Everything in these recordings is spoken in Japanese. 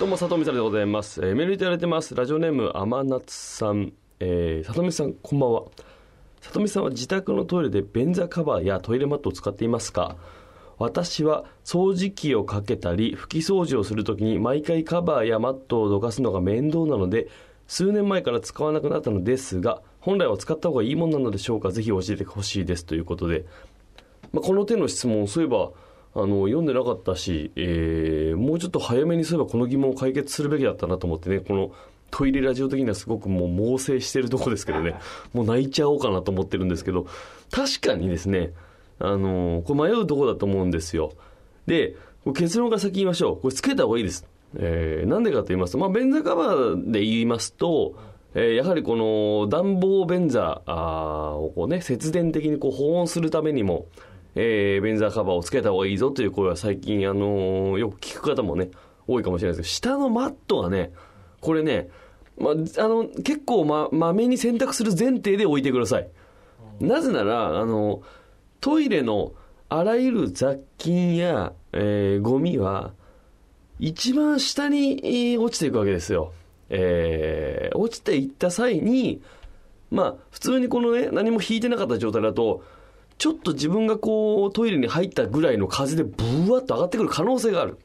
どうも佐藤美沙でございます、えーメールいただいてます。ラジオネーム天夏さん、えー、佐藤美さんこんばんは。佐藤美さんは自宅のトイレで便座カバーやトイレマットを使っていますか？私は掃除機をかけたり拭き掃除をするときに毎回カバーやマットをどかすのが面倒なので数年前から使わなくなったのですが本来は使った方がいいものなのでしょうか？ぜひ教えてほしいです。ということで、まあ、この手の質問そういえばあの読んでなかったし、えーもうちょっと早めにそういえばこの疑問を解決するべきだったなと思ってねこのトイレラジオ的にはすごくもう猛省してるとこですけどね もう泣いちゃおうかなと思ってるんですけど確かにですねあのこれ迷うとこだと思うんですよ。で結論から先言いましょう。これつけた方がいいです。えーなんでかと言いますと、まあ、便座カバーで言いますと、えーやはりこの暖房便座をこうね節電的にこう保温するためにも、えー便座カバーをつけた方がいいぞという声は最近、あのーよく聞く方もね多いかもしれないですけど下のマットはねこれね、まあ、の結構ままめに洗濯する前提で置いてくださいなぜならあのトイレのあらゆる雑菌や、えーゴミは一番下に落ちていくわけですよ。えー落ちていった際に、まあ、普通にこのね、何も引いてなかった状態だと、ちょっと自分がこう、トイレに入ったぐらいの風でブワッと上がってくる可能性がある。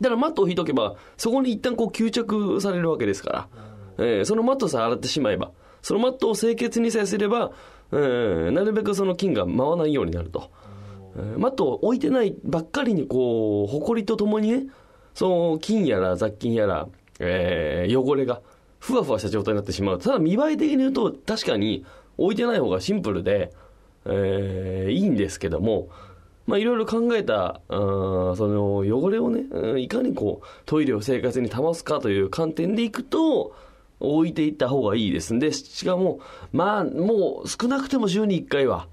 だからマットを引いとけば、そこに一旦こう吸着されるわけですから、えーそのマットさえ洗ってしまえば、そのマットを清潔にさえすれば、えーなるべくその菌が舞わないようになると。えーマットを置いてないばっかりにこう、埃とともにね、その菌やら雑菌やら、えー汚れがふわふわした状態になってしまう。ただ見栄え的に言うと確かに置いてない方がシンプルで、えーいいんですけども、まあいろいろ考えた、あーその汚れをね、いかにこうトイレを生活に保つかという観点でいくと、置いていった方がいいですんで、しかも、まあもう少なくても週に1回は、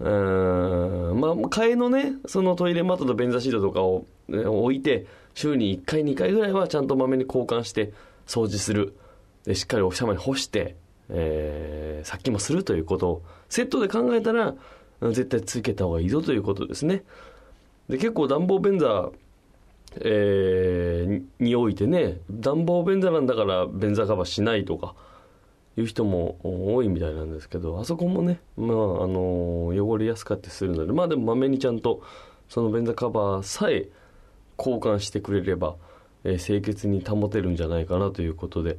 うんまあ、替えのね、そのトイレマットと便座シートとかを、ね置いて、週に1回、2回ぐらいはちゃんとまめに交換して掃除する。で、しっかりお日様に干して、えー殺菌もするということを、セットで考えたら、絶対つけた方がいいぞということですね。で、結構暖房便座、えーにおいてね、暖房便座なんだから便座カバーしないとか、いう人も多いみたいなんですけど、あそこもね、まあ、あの汚れやすかったりするので、まあでもまめにちゃんと、その便座カバーさえ交換してくれれば、えー清潔に保てるんじゃないかなということで、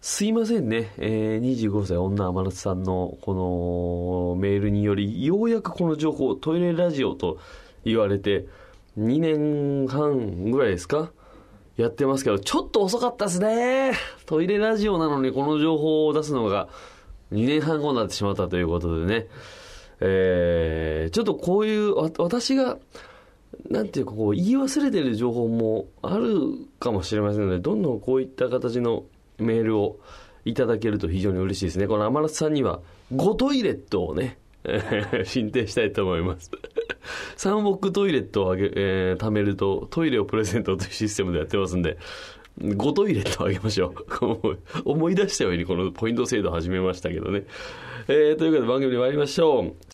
すいませんね、えー25歳女天夏さんのこのメールにより、ようやくこの情報、トイレラジオと言われて、2年半ぐらいですか？やってますけど、ちょっと遅かったですね。トイレラジオなのにこの情報を出すのが2年半後になってしまったということでね。えーちょっとこういう、私が、なんていうかこう、言い忘れてる情報もあるかもしれませんので、どんどんこういった形のメールをいただけると非常に嬉しいですね。この天夏さんには、5トイレットをね、え進呈したいと思います。3億トイレットをあげ、えー貯めると、トイレをプレゼントというシステムでやってますんで、5トイレットをあげましょう。思い出したようにこのポイント制度を始めましたけどね。えーということで番組に参りましょう。